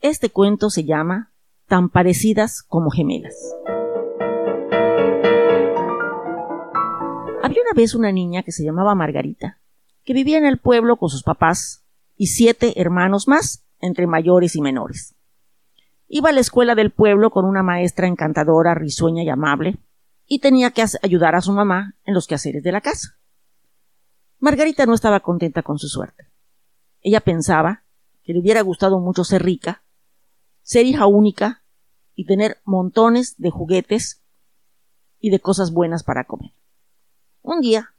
Este cuento se llama Tan parecidas como gemelas. Había una vez una niña que se llamaba Margarita, que vivía en el pueblo con sus papás y siete hermanos más, entre mayores y menores. Iba a la escuela del pueblo con una maestra encantadora, risueña y amable, y tenía que ayudar a su mamá en los quehaceres de la casa. Margarita no estaba contenta con su suerte. Ella pensaba que le hubiera gustado mucho ser rica, ser hija única y tener montones de juguetes y de cosas buenas para comer. Un día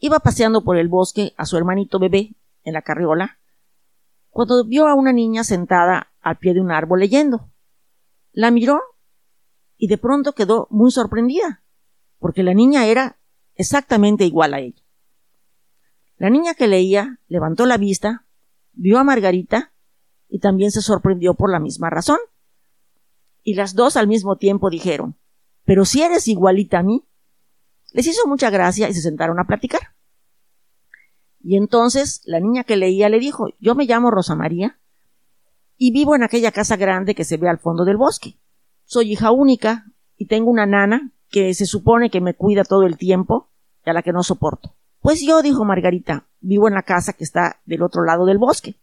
iba paseando por el bosque a su hermanito bebé en la carriola cuando vio a una niña sentada al pie de un árbol leyendo. La miró y de pronto quedó muy sorprendida, porque la niña era exactamente igual a ella. La niña que leía levantó la vista, vio a Margarita y también se sorprendió por la misma razón. Y las dos al mismo tiempo dijeron, pero si eres igualita a mí. Les hizo mucha gracia y se sentaron a platicar. Y entonces la niña que leía le dijo, yo me llamo Rosa María y vivo en aquella casa grande que se ve al fondo del bosque. Soy hija única y tengo una nana que se supone que me cuida todo el tiempo y a la que no soporto. Pues yo, dijo Margarita, vivo en la casa que está del otro lado del bosque.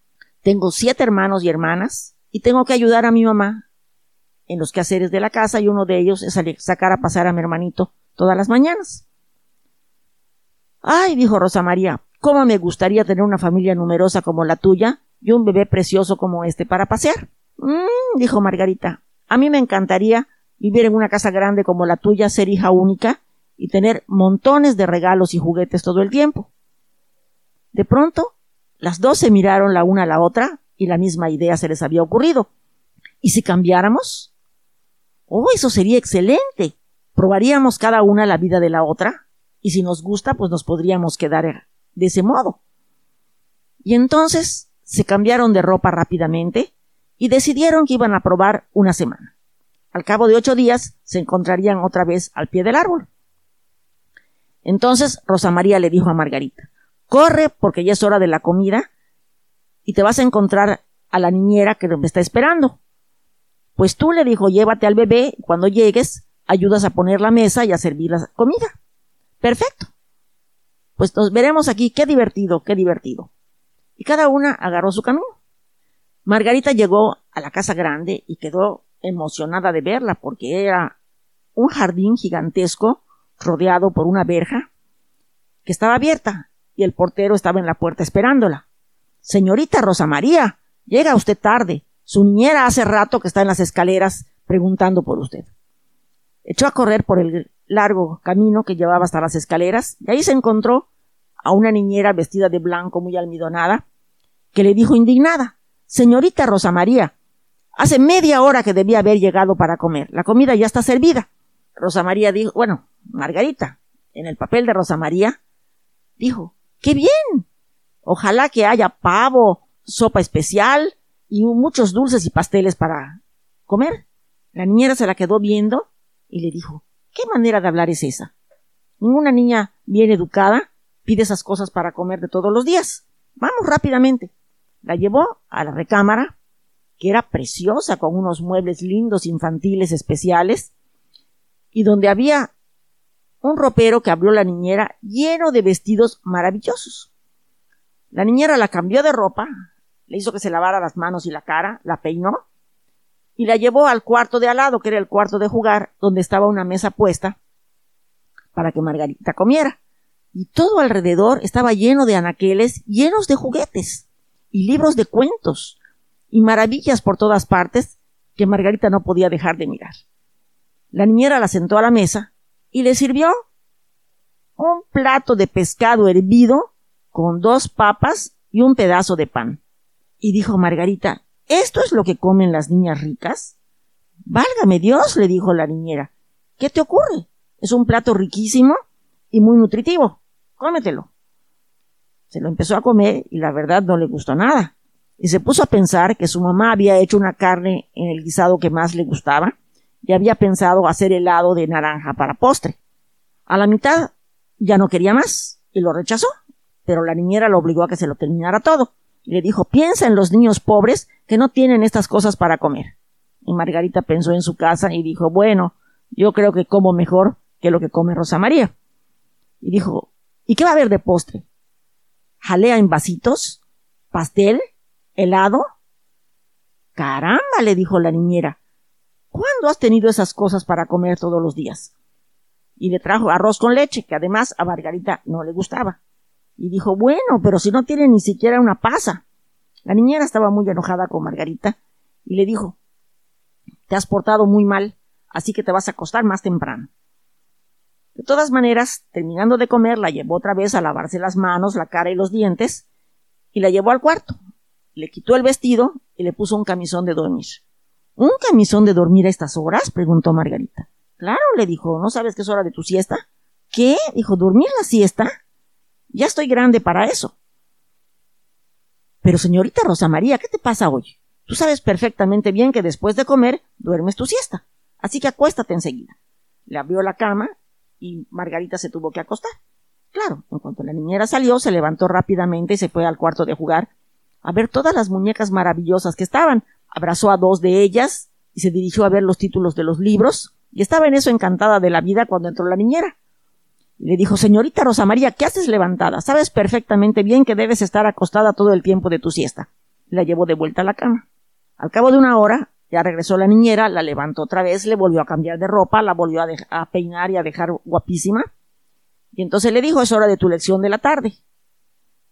Tengo siete hermanos y hermanas y tengo que ayudar a mi mamá en los quehaceres de la casa y uno de ellos es sacar a pasar a mi hermanito todas las mañanas. Ay, dijo Rosa María, cómo me gustaría tener una familia numerosa como la tuya y un bebé precioso como este para pasear. Mmm, dijo Margarita, a mí me encantaría vivir en una casa grande como la tuya, ser hija única y tener montones de regalos y juguetes todo el tiempo. De pronto, las dos se miraron la una a la otra y la misma idea se les había ocurrido. ¿Y si cambiáramos? Oh, eso sería excelente. Probaríamos cada una la vida de la otra y si nos gusta, pues nos podríamos quedar de ese modo. Y entonces se cambiaron de ropa rápidamente y decidieron que iban a probar una semana. Al cabo de ocho días se encontrarían otra vez al pie del árbol. Entonces Rosa María le dijo a Margarita, corre porque ya es hora de la comida y te vas a encontrar a la niñera que me está esperando. Pues tú le dijo, llévate al bebé cuando llegues ayudas a poner la mesa y a servir la comida. Perfecto. Pues nos veremos aquí, qué divertido, qué divertido. Y cada una agarró su camino. Margarita llegó a la casa grande y quedó emocionada de verla porque era un jardín gigantesco rodeado por una verja que estaba abierta y el portero estaba en la puerta esperándola. Señorita Rosa María, llega usted tarde. Su niñera hace rato que está en las escaleras preguntando por usted. Echó a correr por el largo camino que llevaba hasta las escaleras y ahí se encontró a una niñera vestida de blanco muy almidonada que le dijo indignada Señorita Rosa María, hace media hora que debía haber llegado para comer. La comida ya está servida. Rosa María dijo, bueno, Margarita, en el papel de Rosa María, dijo, ¡qué bien! Ojalá que haya pavo, sopa especial y muchos dulces y pasteles para comer. La niñera se la quedó viendo y le dijo, ¿qué manera de hablar es esa? Ninguna niña bien educada pide esas cosas para comer de todos los días. Vamos rápidamente. La llevó a la recámara, que era preciosa, con unos muebles lindos infantiles especiales, y donde había un ropero que abrió la niñera lleno de vestidos maravillosos. La niñera la cambió de ropa, le hizo que se lavara las manos y la cara, la peinó y la llevó al cuarto de al lado, que era el cuarto de jugar, donde estaba una mesa puesta para que Margarita comiera. Y todo alrededor estaba lleno de anaqueles, llenos de juguetes y libros de cuentos y maravillas por todas partes que Margarita no podía dejar de mirar. La niñera la sentó a la mesa y le sirvió un plato de pescado hervido con dos papas y un pedazo de pan. Y dijo Margarita, ¿esto es lo que comen las niñas ricas? Válgame Dios, le dijo la niñera. ¿Qué te ocurre? Es un plato riquísimo y muy nutritivo. Cómetelo. Se lo empezó a comer y la verdad no le gustó nada. Y se puso a pensar que su mamá había hecho una carne en el guisado que más le gustaba y había pensado hacer helado de naranja para postre. A la mitad ya no quería más y lo rechazó, pero la niñera lo obligó a que se lo terminara todo. y le dijo, piensa en los niños pobres que no tienen estas cosas para comer. Y Margarita pensó en su casa y dijo, bueno, yo creo que como mejor que lo que come Rosa María. Y dijo, ¿y qué va a haber de postre? ¿Jalea en vasitos? ¿Pastel? ¿Helado? Caramba, le dijo la niñera. ¿Cuándo has tenido esas cosas para comer todos los días? Y le trajo arroz con leche, que además a Margarita no le gustaba. Y dijo, bueno, pero si no tiene ni siquiera una pasa. La niñera estaba muy enojada con Margarita y le dijo, te has portado muy mal, así que te vas a acostar más temprano. De todas maneras, terminando de comer, la llevó otra vez a lavarse las manos, la cara y los dientes, y la llevó al cuarto. Le quitó el vestido y le puso un camisón de dormir. ¿Un camisón de dormir a estas horas? preguntó Margarita. Claro, le dijo, ¿no sabes que es hora de tu siesta? ¿Qué? dijo, ¿dormir la siesta? Ya estoy grande para eso. Pero señorita Rosa María, ¿qué te pasa hoy? Tú sabes perfectamente bien que después de comer duermes tu siesta. Así que acuéstate enseguida. Le abrió la cama y Margarita se tuvo que acostar. Claro, en cuanto la niñera salió, se levantó rápidamente y se fue al cuarto de jugar a ver todas las muñecas maravillosas que estaban. Abrazó a dos de ellas y se dirigió a ver los títulos de los libros, y estaba en eso encantada de la vida cuando entró la niñera. Y le dijo, señorita Rosa María, ¿qué haces levantada? Sabes perfectamente bien que debes estar acostada todo el tiempo de tu siesta. la llevó de vuelta a la cama. Al cabo de una hora, ya regresó la niñera, la levantó otra vez, le volvió a cambiar de ropa, la volvió a, peinar y a dejar guapísima. Y entonces le dijo, es hora de tu lección de la tarde.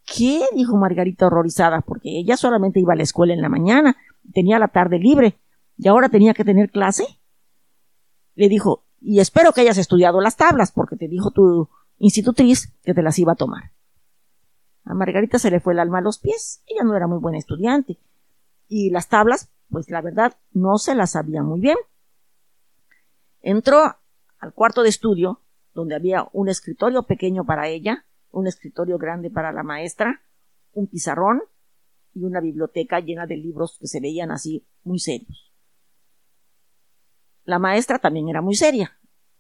¿Qué? dijo Margarita horrorizada, porque ella solamente iba a la escuela en la mañana, tenía la tarde libre, y ahora tenía que tener clase. Le dijo, y espero que hayas estudiado las tablas, porque te dijo tu institutriz que te las iba a tomar. A Margarita se le fue el alma a los pies, ella no era muy buena estudiante, y las tablas pues la verdad no se la sabía muy bien. Entró al cuarto de estudio, donde había un escritorio pequeño para ella, un escritorio grande para la maestra, un pizarrón y una biblioteca llena de libros que se veían así muy serios. La maestra también era muy seria.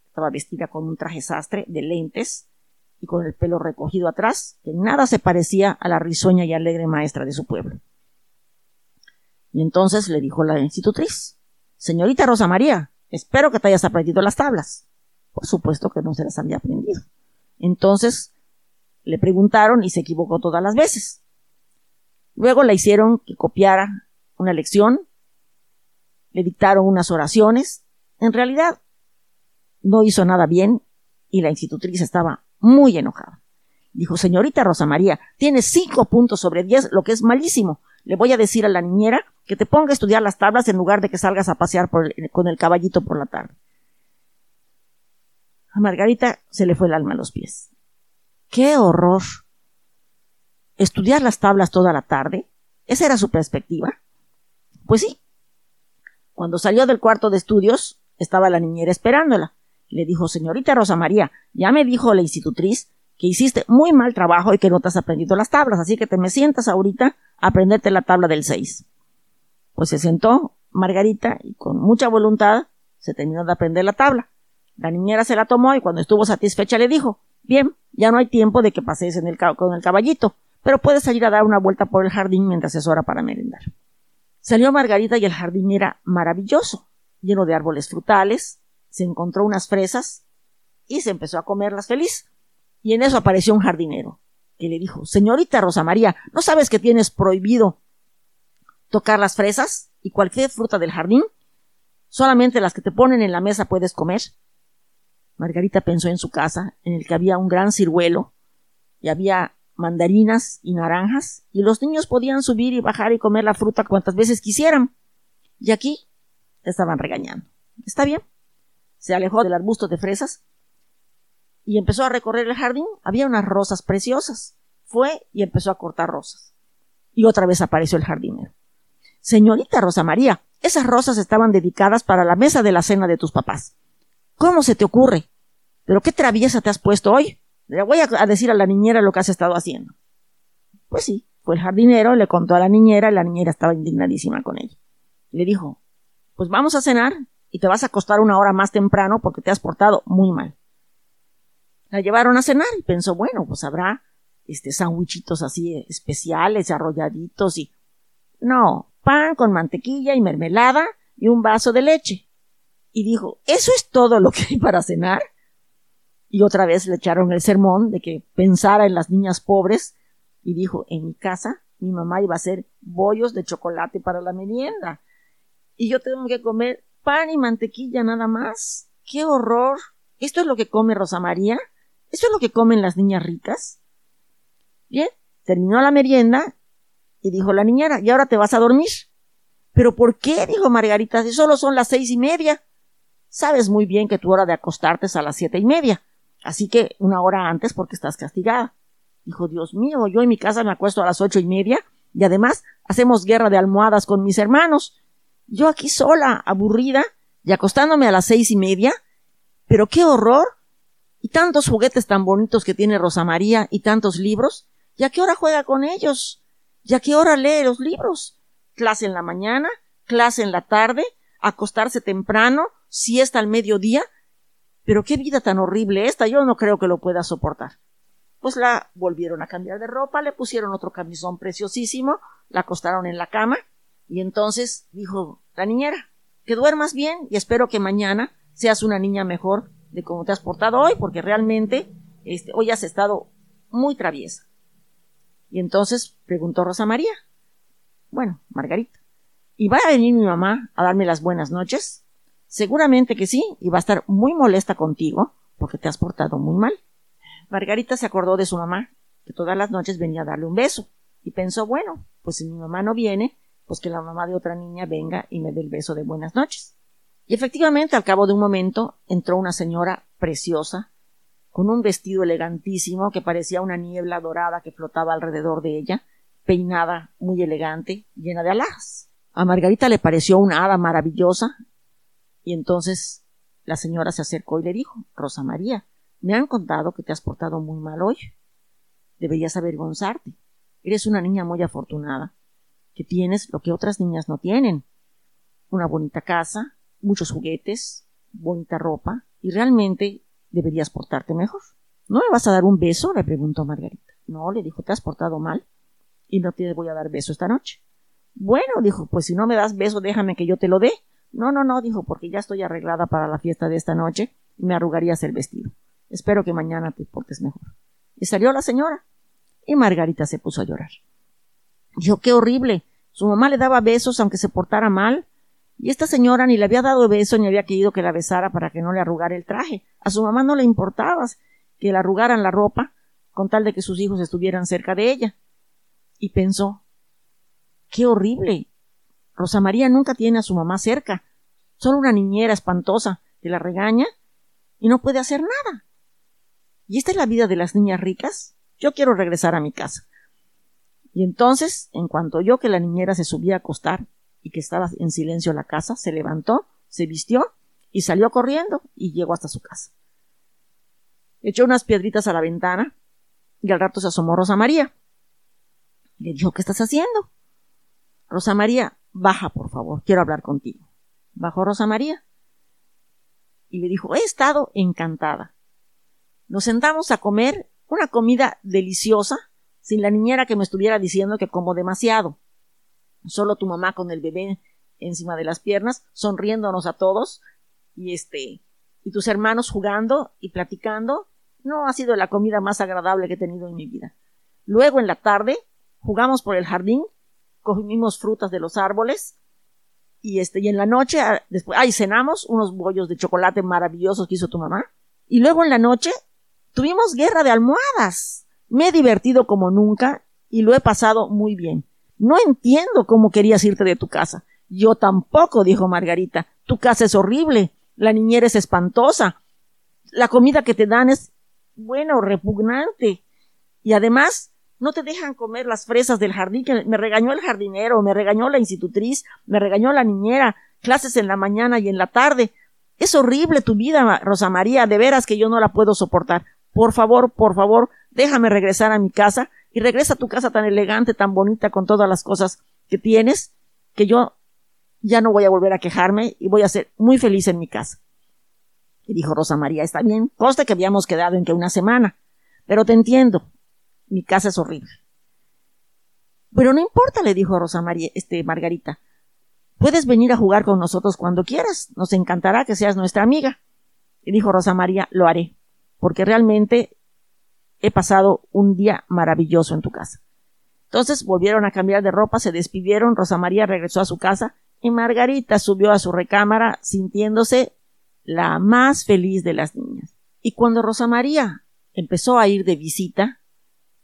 Estaba vestida con un traje sastre de lentes y con el pelo recogido atrás, que nada se parecía a la risueña y alegre maestra de su pueblo. Y entonces le dijo la institutriz, Señorita Rosa María, espero que te hayas aprendido las tablas. Por supuesto que no se las había aprendido. Entonces le preguntaron y se equivocó todas las veces. Luego le hicieron que copiara una lección, le dictaron unas oraciones. En realidad, no hizo nada bien y la institutriz estaba muy enojada. Dijo, señorita Rosa María, tiene cinco puntos sobre diez, lo que es malísimo. Le voy a decir a la niñera que te ponga a estudiar las tablas en lugar de que salgas a pasear con el caballito por la tarde. A Margarita se le fue el alma a los pies. ¡Qué horror! ¿Estudiar las tablas toda la tarde? ¿Esa era su perspectiva? Pues sí. Cuando salió del cuarto de estudios, estaba la niñera esperándola. Le dijo, señorita Rosa María, ya me dijo la institutriz que hiciste muy mal trabajo y que no te has aprendido las tablas, así que te me sientas ahorita a aprenderte la tabla del 6. Pues se sentó Margarita y con mucha voluntad se terminó de aprender la tabla. La niñera se la tomó y cuando estuvo satisfecha le dijo Bien, ya no hay tiempo de que pases en el con el caballito, pero puedes salir a dar una vuelta por el jardín mientras es hora para merendar. Salió Margarita y el jardín era maravilloso, lleno de árboles frutales, se encontró unas fresas y se empezó a comerlas feliz. Y en eso apareció un jardinero, que le dijo Señorita Rosa María, ¿no sabes que tienes prohibido tocar las fresas y cualquier fruta del jardín. Solamente las que te ponen en la mesa puedes comer. Margarita pensó en su casa, en el que había un gran ciruelo, y había mandarinas y naranjas, y los niños podían subir y bajar y comer la fruta cuantas veces quisieran. Y aquí estaban regañando. Está bien. Se alejó del arbusto de fresas y empezó a recorrer el jardín. Había unas rosas preciosas. Fue y empezó a cortar rosas. Y otra vez apareció el jardinero. Señorita Rosa María, esas rosas estaban dedicadas para la mesa de la cena de tus papás. ¿Cómo se te ocurre? ¿Pero qué traviesa te has puesto hoy? Le voy a decir a la niñera lo que has estado haciendo. Pues sí, fue el jardinero, le contó a la niñera y la niñera estaba indignadísima con ella. Le dijo, pues vamos a cenar y te vas a acostar una hora más temprano porque te has portado muy mal. La llevaron a cenar y pensó, bueno, pues habrá este, sandwichitos así especiales, arrolladitos y... No, pan con mantequilla y mermelada y un vaso de leche. Y dijo, ¿eso es todo lo que hay para cenar? Y otra vez le echaron el sermón de que pensara en las niñas pobres y dijo, en mi casa mi mamá iba a hacer bollos de chocolate para la merienda. Y yo tengo que comer pan y mantequilla nada más. ¡Qué horror! ¿Esto es lo que come Rosa María? ¿Esto es lo que comen las niñas ricas? Bien, terminó la merienda y dijo la niñera, ¿y ahora te vas a dormir? ¿Pero por qué? dijo Margarita, si solo son las seis y media. Sabes muy bien que tu hora de acostarte es a las siete y media, así que una hora antes porque estás castigada. Dijo, Dios mío, yo en mi casa me acuesto a las ocho y media y además hacemos guerra de almohadas con mis hermanos. Yo aquí sola, aburrida, y acostándome a las seis y media. Pero qué horror. Y tantos juguetes tan bonitos que tiene Rosa María y tantos libros. ¿Y a qué hora juega con ellos? ¿Y a qué hora lee los libros? Clase en la mañana, clase en la tarde, acostarse temprano, siesta al mediodía. Pero qué vida tan horrible esta, yo no creo que lo pueda soportar pues la volvieron a cambiar de ropa, le pusieron otro camisón preciosísimo, la acostaron en la cama y entonces dijo la niñera, que duermas bien y espero que mañana seas una niña mejor de cómo te has portado hoy, porque realmente este, hoy has estado muy traviesa. Y entonces preguntó Rosa María, bueno, Margarita, ¿y va a venir mi mamá a darme las buenas noches? Seguramente que sí, y va a estar muy molesta contigo porque te has portado muy mal. Margarita se acordó de su mamá, que todas las noches venía a darle un beso, y pensó, bueno, pues si mi mamá no viene, pues que la mamá de otra niña venga y me dé el beso de buenas noches. Y efectivamente, al cabo de un momento, entró una señora preciosa, con un vestido elegantísimo que parecía una niebla dorada que flotaba alrededor de ella, peinada, muy elegante, llena de alhajas. A Margarita le pareció una hada maravillosa, y entonces la señora se acercó y le dijo Rosa María, me han contado que te has portado muy mal hoy. Deberías avergonzarte. Eres una niña muy afortunada, que tienes lo que otras niñas no tienen. Una bonita casa, muchos juguetes, bonita ropa, y realmente deberías portarte mejor. ¿No me vas a dar un beso? le preguntó Margarita. No, le dijo, te has portado mal y no te voy a dar beso esta noche. Bueno, dijo, pues si no me das beso, déjame que yo te lo dé. No, no, no, dijo, porque ya estoy arreglada para la fiesta de esta noche y me arrugarías el vestido. Espero que mañana te portes mejor. Y salió la señora. Y Margarita se puso a llorar. Dijo, qué horrible. Su mamá le daba besos aunque se portara mal. Y esta señora ni le había dado beso ni había querido que la besara para que no le arrugara el traje. A su mamá no le importaba que le arrugaran la ropa con tal de que sus hijos estuvieran cerca de ella. Y pensó, qué horrible. Rosa María nunca tiene a su mamá cerca. Solo una niñera espantosa que la regaña y no puede hacer nada. ¿Y esta es la vida de las niñas ricas? Yo quiero regresar a mi casa. Y entonces, en cuanto oyó que la niñera se subía a acostar y que estaba en silencio la casa, se levantó, se vistió y salió corriendo y llegó hasta su casa. Echó unas piedritas a la ventana y al rato se asomó Rosa María. Le dijo, ¿qué estás haciendo? Rosa María, baja, por favor, quiero hablar contigo. Bajó Rosa María y le dijo, he estado encantada. Nos sentamos a comer una comida deliciosa, sin la niñera que me estuviera diciendo que como demasiado. Solo tu mamá con el bebé encima de las piernas, sonriéndonos a todos, y este, y tus hermanos jugando y platicando. No ha sido la comida más agradable que he tenido en mi vida. Luego en la tarde jugamos por el jardín, comimos frutas de los árboles, y este, y en la noche, ah, después, ay, cenamos unos bollos de chocolate maravillosos que hizo tu mamá. Y luego en la noche Tuvimos guerra de almohadas. Me he divertido como nunca y lo he pasado muy bien. No entiendo cómo querías irte de tu casa. Yo tampoco, dijo Margarita. Tu casa es horrible. La niñera es espantosa. La comida que te dan es, bueno, repugnante. Y además, no te dejan comer las fresas del jardín, que me regañó el jardinero, me regañó la institutriz, me regañó la niñera, clases en la mañana y en la tarde. Es horrible tu vida, Rosa María, de veras que yo no la puedo soportar por favor, por favor, déjame regresar a mi casa y regresa a tu casa tan elegante, tan bonita, con todas las cosas que tienes, que yo ya no voy a volver a quejarme y voy a ser muy feliz en mi casa. Y dijo Rosa María, está bien, consta que habíamos quedado en que una semana, pero te entiendo. Mi casa es horrible. Pero no importa, le dijo Rosa María, este, Margarita. Puedes venir a jugar con nosotros cuando quieras. Nos encantará que seas nuestra amiga. Y dijo Rosa María, lo haré, porque realmente he pasado un día maravilloso en tu casa. Entonces volvieron a cambiar de ropa, se despidieron, Rosa María regresó a su casa y Margarita subió a su recámara sintiéndose la más feliz de las niñas. Y cuando Rosa María empezó a ir de visita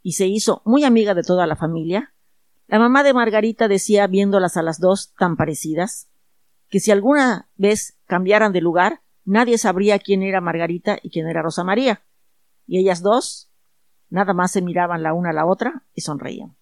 y se hizo muy amiga de toda la familia, la mamá de Margarita decía, viéndolas a las dos tan parecidas, que si alguna vez cambiaran de lugar, nadie sabría quién era Margarita y quién era Rosa María. Y ellas dos nada más se miraban la una a la otra y sonreían.